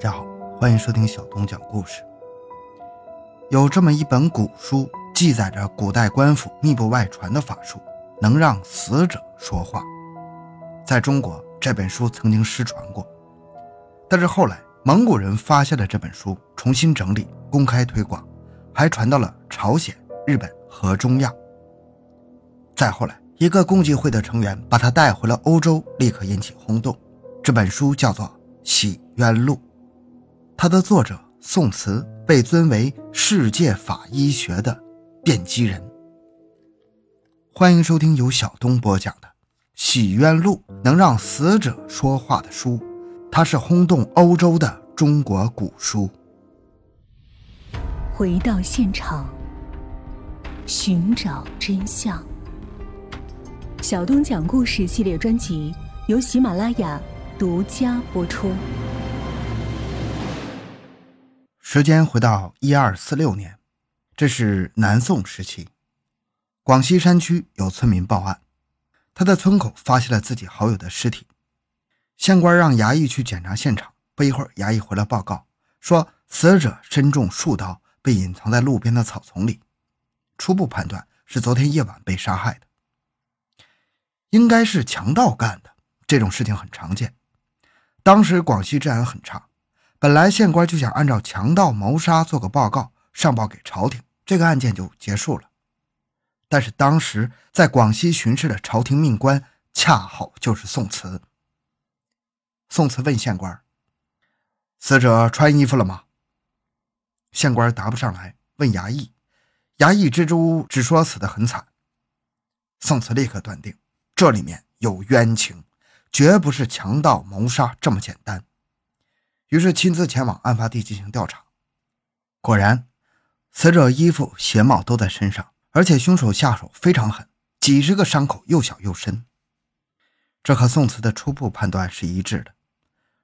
大家好，欢迎收听小东讲故事。有这么一本古书，记载着古代官府密不外传的法术，能让死者说话。在中国，这本书曾经失传过，但是后来蒙古人发现了这本书，重新整理，公开推广，还传到了朝鲜、日本和中亚。再后来，一个共济会的成员把它带回了欧洲，立刻引起轰动。这本书叫做《洗冤录》。它的作者宋慈被尊为世界法医学的奠基人。欢迎收听由小东播讲的《洗冤录》，能让死者说话的书，它是轰动欧洲的中国古书。回到现场，寻找真相。小东讲故事系列专辑由喜马拉雅独家播出。时间回到一二四六年，这是南宋时期，广西山区有村民报案，他在村口发现了自己好友的尸体。县官让衙役去检查现场，不一会儿，衙役回来报告说，死者身中数刀，被隐藏在路边的草丛里，初步判断是昨天夜晚被杀害的，应该是强盗干的。这种事情很常见，当时广西治安很差。本来县官就想按照强盗谋杀做个报告上报给朝廷，这个案件就结束了。但是当时在广西巡视的朝廷命官恰好就是宋慈。宋慈问县官：“死者穿衣服了吗？”县官答不上来，问衙役，衙役支支吾吾只说死得很惨。宋慈立刻断定这里面有冤情，绝不是强盗谋杀这么简单。于是亲自前往案发地进行调查，果然，死者衣服、鞋帽都在身上，而且凶手下手非常狠，几十个伤口又小又深。这和宋慈的初步判断是一致的。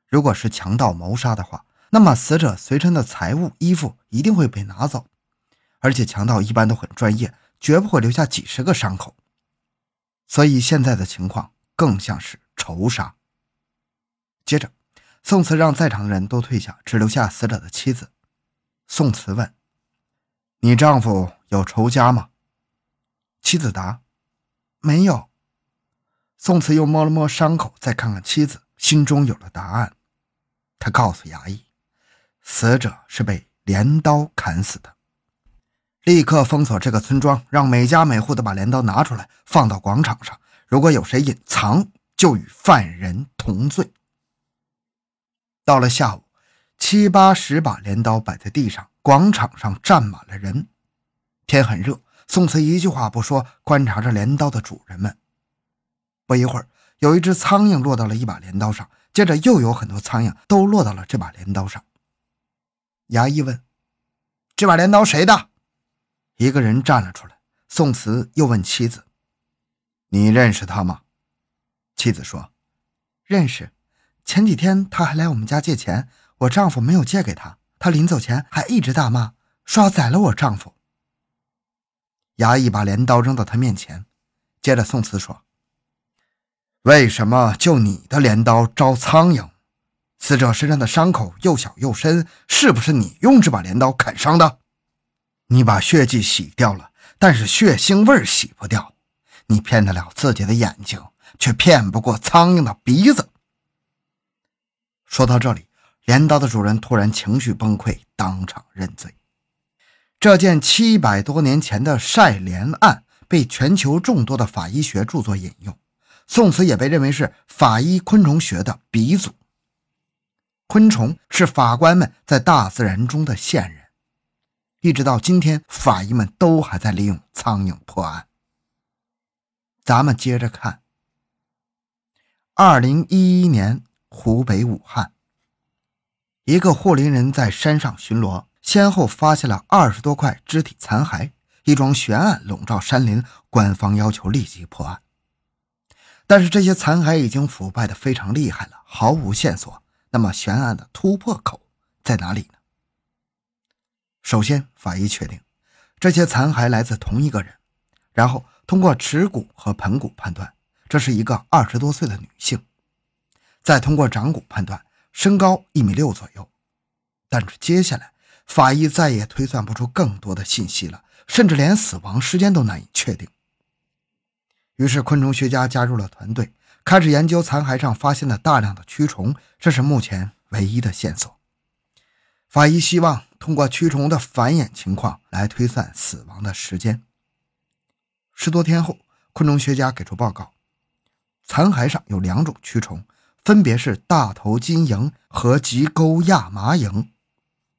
如果是强盗谋杀的话，那么死者随身的财物、衣服一定会被拿走，而且强盗一般都很专业，绝不会留下几十个伤口。所以现在的情况更像是仇杀。接着。宋慈让在场的人都退下，只留下死者的妻子。宋慈问：“你丈夫有仇家吗？”妻子答：“没有。”宋慈又摸了摸伤口，再看看妻子，心中有了答案。他告诉衙役：“死者是被镰刀砍死的。”立刻封锁这个村庄，让每家每户都把镰刀拿出来，放到广场上。如果有谁隐藏，就与犯人同罪。到了下午，七八十把镰刀摆在地上，广场上站满了人。天很热，宋慈一句话不说，观察着镰刀的主人们。不一会儿，有一只苍蝇落到了一把镰刀上，接着又有很多苍蝇都落到了这把镰刀上。衙役问：“这把镰刀谁的？”一个人站了出来。宋慈又问妻子：“你认识他吗？”妻子说：“认识。”前几天他还来我们家借钱，我丈夫没有借给他，他临走前还一直大骂，说要宰了我丈夫。衙役把镰刀扔到他面前，接着宋慈说：“为什么就你的镰刀招苍蝇？死者身上的伤口又小又深，是不是你用这把镰刀砍伤的？你把血迹洗掉了，但是血腥味洗不掉。你骗得了自己的眼睛，却骗不过苍蝇的鼻子。”说到这里，镰刀的主人突然情绪崩溃，当场认罪。这件七百多年前的晒镰案被全球众多的法医学著作引用，宋慈也被认为是法医昆虫学的鼻祖。昆虫是法官们在大自然中的线人，一直到今天，法医们都还在利用苍蝇破案。咱们接着看，二零一一年。湖北武汉，一个护林人在山上巡逻，先后发现了二十多块肢体残骸，一桩悬案笼罩山林。官方要求立即破案，但是这些残骸已经腐败的非常厉害了，毫无线索。那么悬案的突破口在哪里呢？首先，法医确定这些残骸来自同一个人，然后通过耻骨和盆骨判断，这是一个二十多岁的女性。再通过掌骨判断，身高一米六左右，但是接下来，法医再也推算不出更多的信息了，甚至连死亡时间都难以确定。于是，昆虫学家加入了团队，开始研究残骸上发现的大量的蛆虫，这是目前唯一的线索。法医希望通过蛆虫的繁衍情况来推算死亡的时间。十多天后，昆虫学家给出报告：残骸上有两种蛆虫，分别是大头金蝇和棘钩亚麻蝇。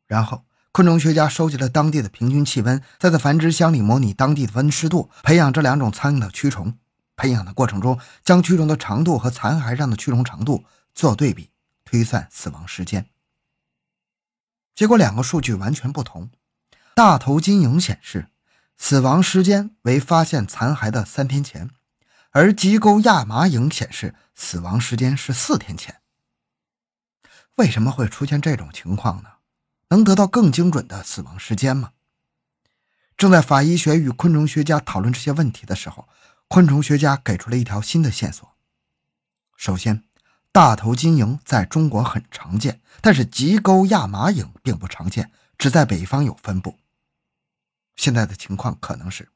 然后，昆虫学家收集了当地的平均气温，再在繁殖箱里模拟当地的温湿度，培养这两种苍蝇的蛆虫。培养的过程中，将蛆虫的长度和残骸上的蛆虫长度做对比，推算死亡时间。结果两个数据完全不同。大头金蝇显示死亡时间为发现残骸的三天前，而棘钩亚麻蝇显示死亡时间是四天前。为什么会出现这种情况呢？能得到更精准的死亡时间吗？正在法医学与昆虫学家讨论这些问题的时候。昆虫学家给出了一条新的线索。首先，大头金蝇在中国很常见，但是棘沟亚麻蝇并不常见，只在北方有分布。现在的情况可能是，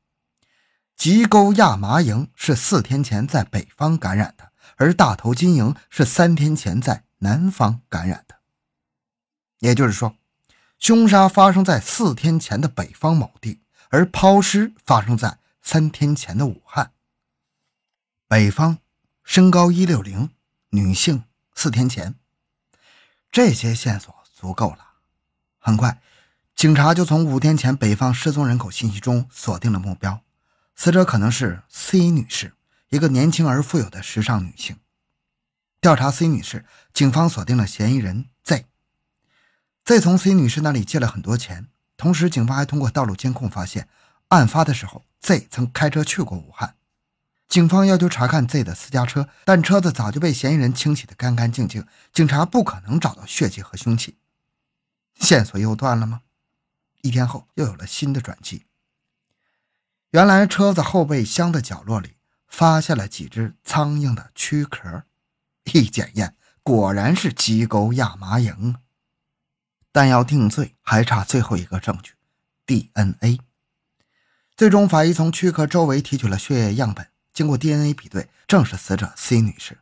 吉沟亚麻蝇是四天前在北方感染的，而大头金蝇是三天前在南方感染的。也就是说，凶杀发生在四天前的北方某地，而抛尸发生在三天前的武汉。北方，身高一六零，女性，四天前。这些线索足够了。很快，警察就从五天前北方失踪人口信息中锁定了目标，死者可能是 C 女士，一个年轻而富有的时尚女性。调查 C 女士，警方锁定了嫌疑人 Z。Z 从 C 女士那里借了很多钱，同时警方还通过道路监控发现，案发的时候 Z 曾开车去过武汉。警方要求查看 Z 的私家车，但车子早就被嫌疑人清洗得干干净净，警察不可能找到血迹和凶器。线索又断了吗？一天后又有了新的转机。原来车子后备箱的角落里发现了几只苍蝇的躯壳，一检验果然是鸡钩亚麻蝇。但要定罪还差最后一个证据 ——DNA。最终，法医从躯壳周围提取了血液样本。经过 DNA 比对，正是死者 C 女士。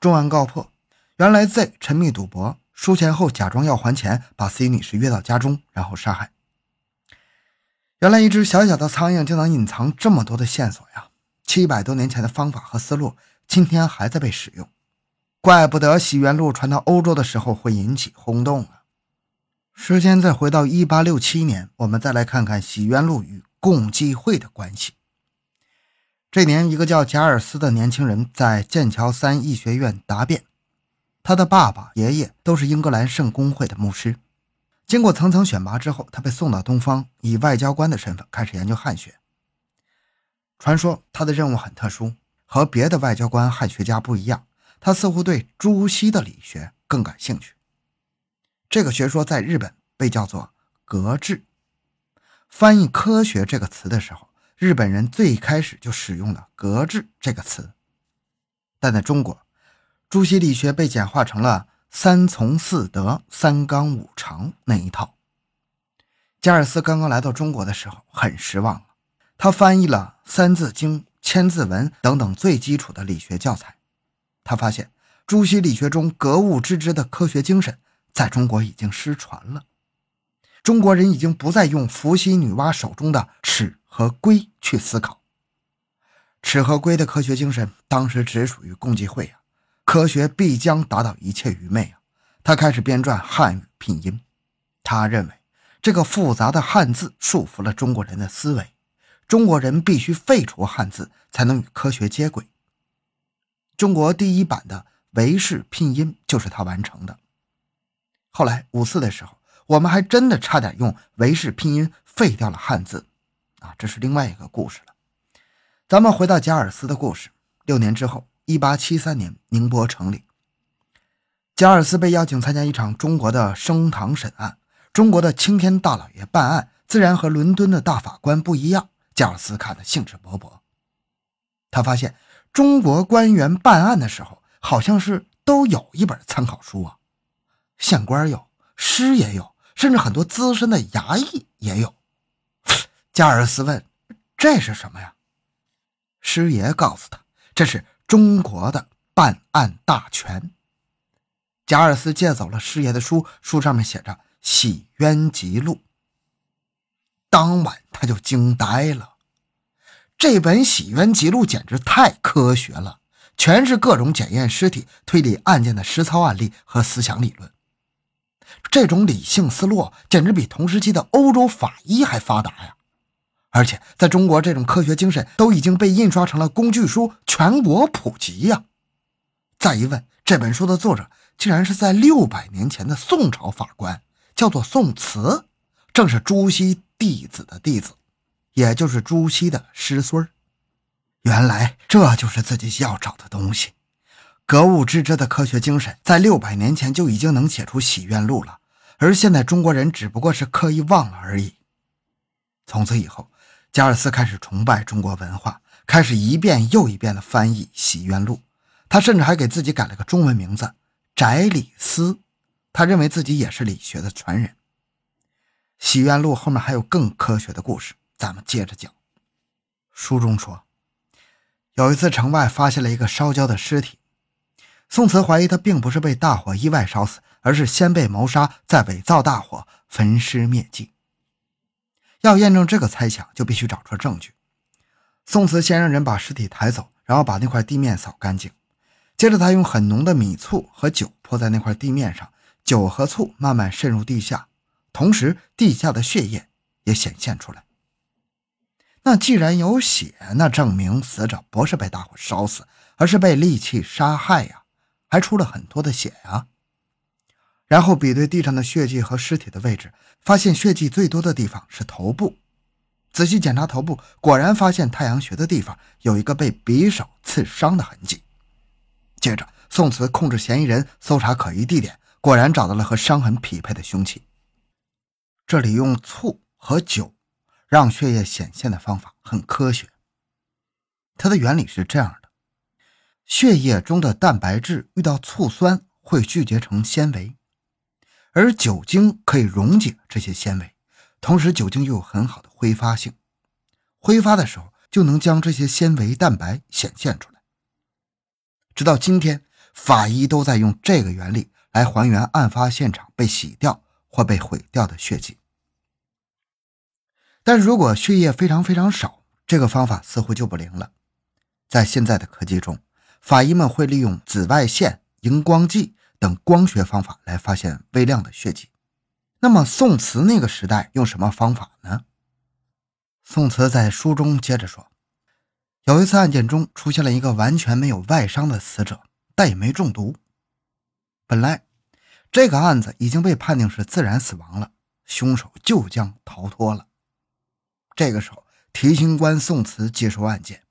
重案告破，原来 Z 沉迷赌博，输钱后假装要还钱，把 C 女士约到家中，然后杀害。原来一只小小的苍蝇就能隐藏这么多的线索呀！七百多年前的方法和思路，今天还在被使用，怪不得洗冤录传到欧洲的时候会引起轰动啊！时间再回到一八六七年，我们再来看看洗冤录与共济会的关系。这年，一个叫贾尔斯的年轻人在剑桥三医学院答辩。他的爸爸、爷爷都是英格兰圣公会的牧师。经过层层选拔之后，他被送到东方，以外交官的身份开始研究汉学。传说他的任务很特殊，和别的外交官汉学家不一样，他似乎对朱熹的理学更感兴趣。这个学说在日本被叫做“格致”。翻译“科学”这个词的时候。日本人最开始就使用了“格致”这个词，但在中国，朱熹理学被简化成了“三从四德、三纲五常”那一套。加尔斯刚刚来到中国的时候很失望，他翻译了《三字经》《千字文》等等最基础的理学教材，他发现朱熹理学中格物致知的科学精神在中国已经失传了，中国人已经不再用伏羲女娲手中的尺。和龟去思考，尺和龟的科学精神当时只属于共济会啊！科学必将打倒一切愚昧啊！他开始编撰汉语拼音，他认为这个复杂的汉字束缚了中国人的思维，中国人必须废除汉字才能与科学接轨。中国第一版的韦氏拼音就是他完成的。后来五四的时候，我们还真的差点用韦氏拼音废掉了汉字。啊，这是另外一个故事了。咱们回到贾尔斯的故事。六年之后，一八七三年，宁波城里，加尔斯被邀请参加一场中国的升堂审案。中国的青天大老爷办案，自然和伦敦的大法官不一样。加尔斯看得兴致勃勃。他发现中国官员办案的时候，好像是都有一本参考书啊。县官有，师也有，甚至很多资深的衙役也有。加尔斯问：“这是什么呀？”师爷告诉他：“这是中国的办案大全。”贾尔斯借走了师爷的书，书上面写着《洗冤集录》。当晚他就惊呆了，这本《洗冤集录》简直太科学了，全是各种检验尸体、推理案件的实操案例和思想理论。这种理性思路简直比同时期的欧洲法医还发达呀！而且在中国，这种科学精神都已经被印刷成了工具书，全国普及呀。再一问，这本书的作者竟然是在六百年前的宋朝法官，叫做宋慈，正是朱熹。弟子的弟子，也就是朱熹的师孙儿原来这就是自己要找的东西。格物致知的科学精神，在六百年前就已经能写出《洗冤录》了，而现在中国人只不过是刻意忘了而已。从此以后，加尔斯开始崇拜中国文化，开始一遍又一遍地翻译《洗冤录》。他甚至还给自己改了个中文名字——翟理斯。他认为自己也是理学的传人。《洗冤录》后面还有更科学的故事，咱们接着讲。书中说，有一次城外发现了一个烧焦的尸体，宋慈怀疑他并不是被大火意外烧死，而是先被谋杀，再伪造大火焚尸灭迹。要验证这个猜想，就必须找出证据。宋慈先让人把尸体抬走，然后把那块地面扫干净，接着他用很浓的米醋和酒泼在那块地面上，酒和醋慢慢渗入地下。同时，地下的血液也显现出来。那既然有血，那证明死者不是被大火烧死，而是被利器杀害呀，还出了很多的血呀。然后比对地上的血迹和尸体的位置，发现血迹最多的地方是头部。仔细检查头部，果然发现太阳穴的地方有一个被匕首刺伤的痕迹。接着，宋慈控制嫌疑人，搜查可疑地点，果然找到了和伤痕匹配的凶器。这里用醋和酒让血液显现的方法很科学。它的原理是这样的：血液中的蛋白质遇到醋酸会聚结成纤维，而酒精可以溶解这些纤维，同时酒精又有很好的挥发性，挥发的时候就能将这些纤维蛋白显现出来。直到今天，法医都在用这个原理来还原案发现场被洗掉。或被毁掉的血迹，但如果血液非常非常少，这个方法似乎就不灵了。在现在的科技中，法医们会利用紫外线、荧光剂等光学方法来发现微量的血迹。那么宋慈那个时代用什么方法呢？宋慈在书中接着说，有一次案件中出现了一个完全没有外伤的死者，但也没中毒。本来。这个案子已经被判定是自然死亡了，凶手就将逃脱了。这个时候，提刑官宋慈接受案件，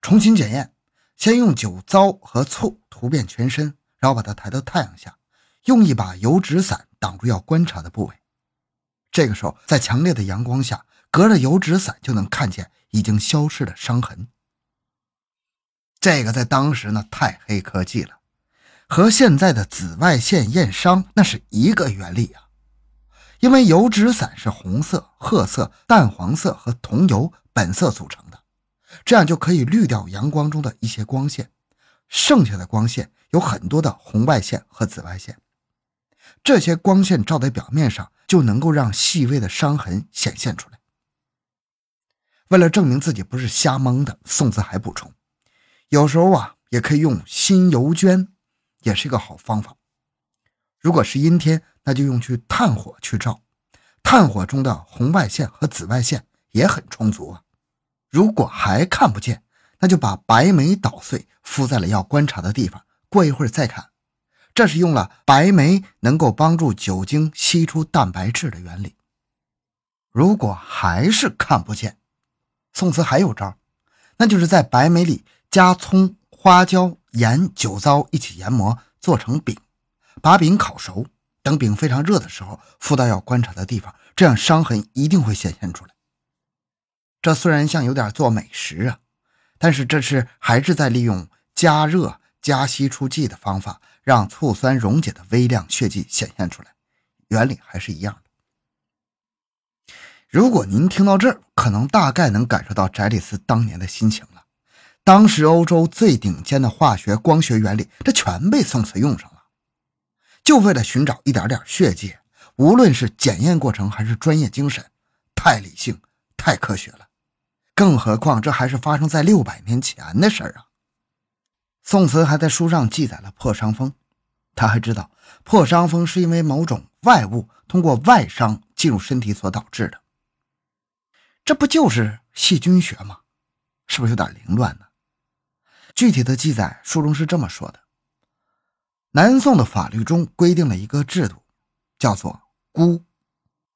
重新检验，先用酒糟和醋涂遍全身，然后把他抬到太阳下，用一把油纸伞挡住要观察的部位。这个时候，在强烈的阳光下，隔着油纸伞就能看见已经消失的伤痕。这个在当时呢，太黑科技了。和现在的紫外线验伤那是一个原理啊，因为油纸伞是红色、褐色、淡黄色和桐油本色组成的，这样就可以滤掉阳光中的一些光线，剩下的光线有很多的红外线和紫外线，这些光线照在表面上就能够让细微的伤痕显现出来。为了证明自己不是瞎蒙的，宋子还补充，有时候啊也可以用新油绢。也是一个好方法。如果是阴天，那就用去炭火去照，炭火中的红外线和紫外线也很充足啊。如果还看不见，那就把白梅捣碎敷在了要观察的地方，过一会儿再看。这是用了白梅能够帮助酒精吸出蛋白质的原理。如果还是看不见，宋慈还有招，那就是在白梅里加葱、花椒。盐、酒糟一起研磨做成饼，把饼烤熟，等饼非常热的时候敷到要观察的地方，这样伤痕一定会显现出来。这虽然像有点做美食啊，但是这是还是在利用加热加吸出剂的方法，让醋酸溶解的微量血迹显现出来，原理还是一样的。如果您听到这儿，可能大概能感受到翟里斯当年的心情了。当时欧洲最顶尖的化学、光学原理，这全被宋慈用上了，就为了寻找一点点血迹。无论是检验过程还是专业精神，太理性、太科学了。更何况这还是发生在六百年前的事儿啊！宋慈还在书上记载了破伤风，他还知道破伤风是因为某种外物通过外伤进入身体所导致的。这不就是细菌学吗？是不是有点凌乱呢？具体的记载书中是这么说的：南宋的法律中规定了一个制度，叫做。孤，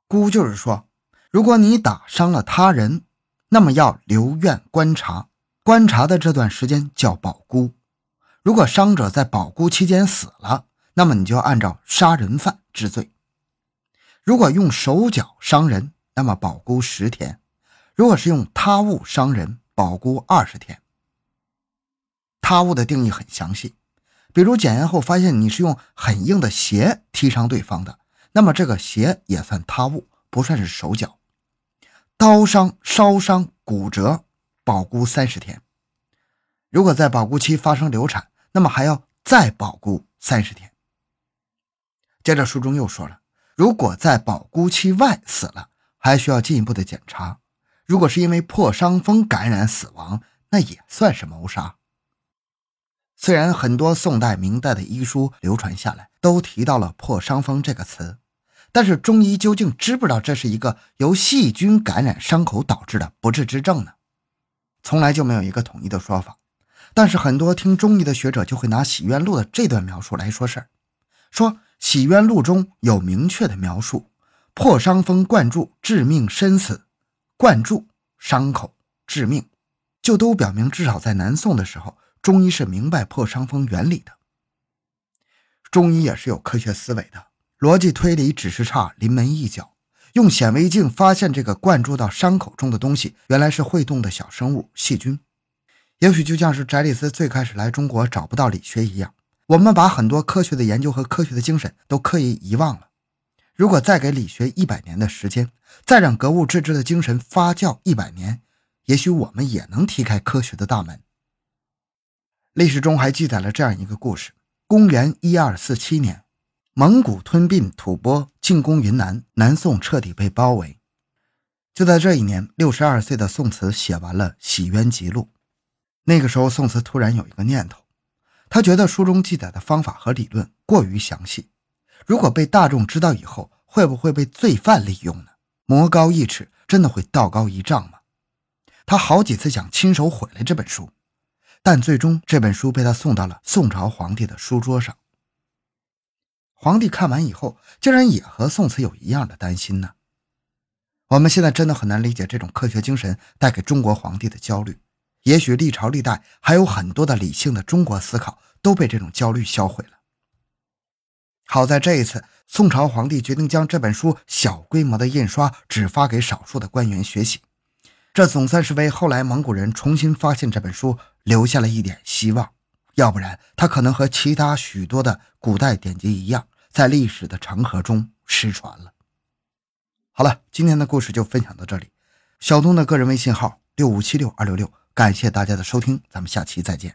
孤就是说，如果你打伤了他人，那么要留院观察，观察的这段时间叫保孤。如果伤者在保孤期间死了，那么你就要按照杀人犯治罪。如果用手脚伤人，那么保孤十天；如果是用他物伤人，保孤二十天。他物的定义很详细，比如检验后发现你是用很硬的鞋踢伤对方的。那么这个鞋也算他物，不算是手脚。刀伤、烧伤、骨折，保固三十天。如果在保固期发生流产，那么还要再保固三十天。接着书中又说了，如果在保固期外死了，还需要进一步的检查。如果是因为破伤风感染死亡，那也算是谋杀。虽然很多宋代、明代的医书流传下来，都提到了破伤风这个词，但是中医究竟知不知道这是一个由细菌感染伤口导致的不治之症呢？从来就没有一个统一的说法。但是很多听中医的学者就会拿《洗冤录》的这段描述来说事儿，说《洗冤录》中有明确的描述：破伤风灌注致命身死，灌注伤口致命，就都表明至少在南宋的时候。中医是明白破伤风原理的，中医也是有科学思维的，逻辑推理只是差临门一脚。用显微镜发现这个灌注到伤口中的东西，原来是会动的小生物细菌。也许就像是翟里斯最开始来中国找不到理学一样，我们把很多科学的研究和科学的精神都刻意遗忘了。如果再给理学一百年的时间，再让格物致知的精神发酵一百年，也许我们也能踢开科学的大门。历史中还记载了这样一个故事：公元一二四七年，蒙古吞并吐蕃，进攻云南，南宋彻底被包围。就在这一年，六十二岁的宋慈写完了《洗冤集录》。那个时候，宋慈突然有一个念头，他觉得书中记载的方法和理论过于详细，如果被大众知道以后，会不会被罪犯利用呢？魔高一尺，真的会道高一丈吗？他好几次想亲手毁了这本书。但最终，这本书被他送到了宋朝皇帝的书桌上。皇帝看完以后，竟然也和宋慈有一样的担心呢。我们现在真的很难理解这种科学精神带给中国皇帝的焦虑。也许历朝历代还有很多的理性的中国思考都被这种焦虑销毁了。好在这一次，宋朝皇帝决定将这本书小规模的印刷，只发给少数的官员学习。这总算是为后来蒙古人重新发现这本书留下了一点希望，要不然他可能和其他许多的古代典籍一样，在历史的长河中失传了。好了，今天的故事就分享到这里。小东的个人微信号六五七六二六六，感谢大家的收听，咱们下期再见。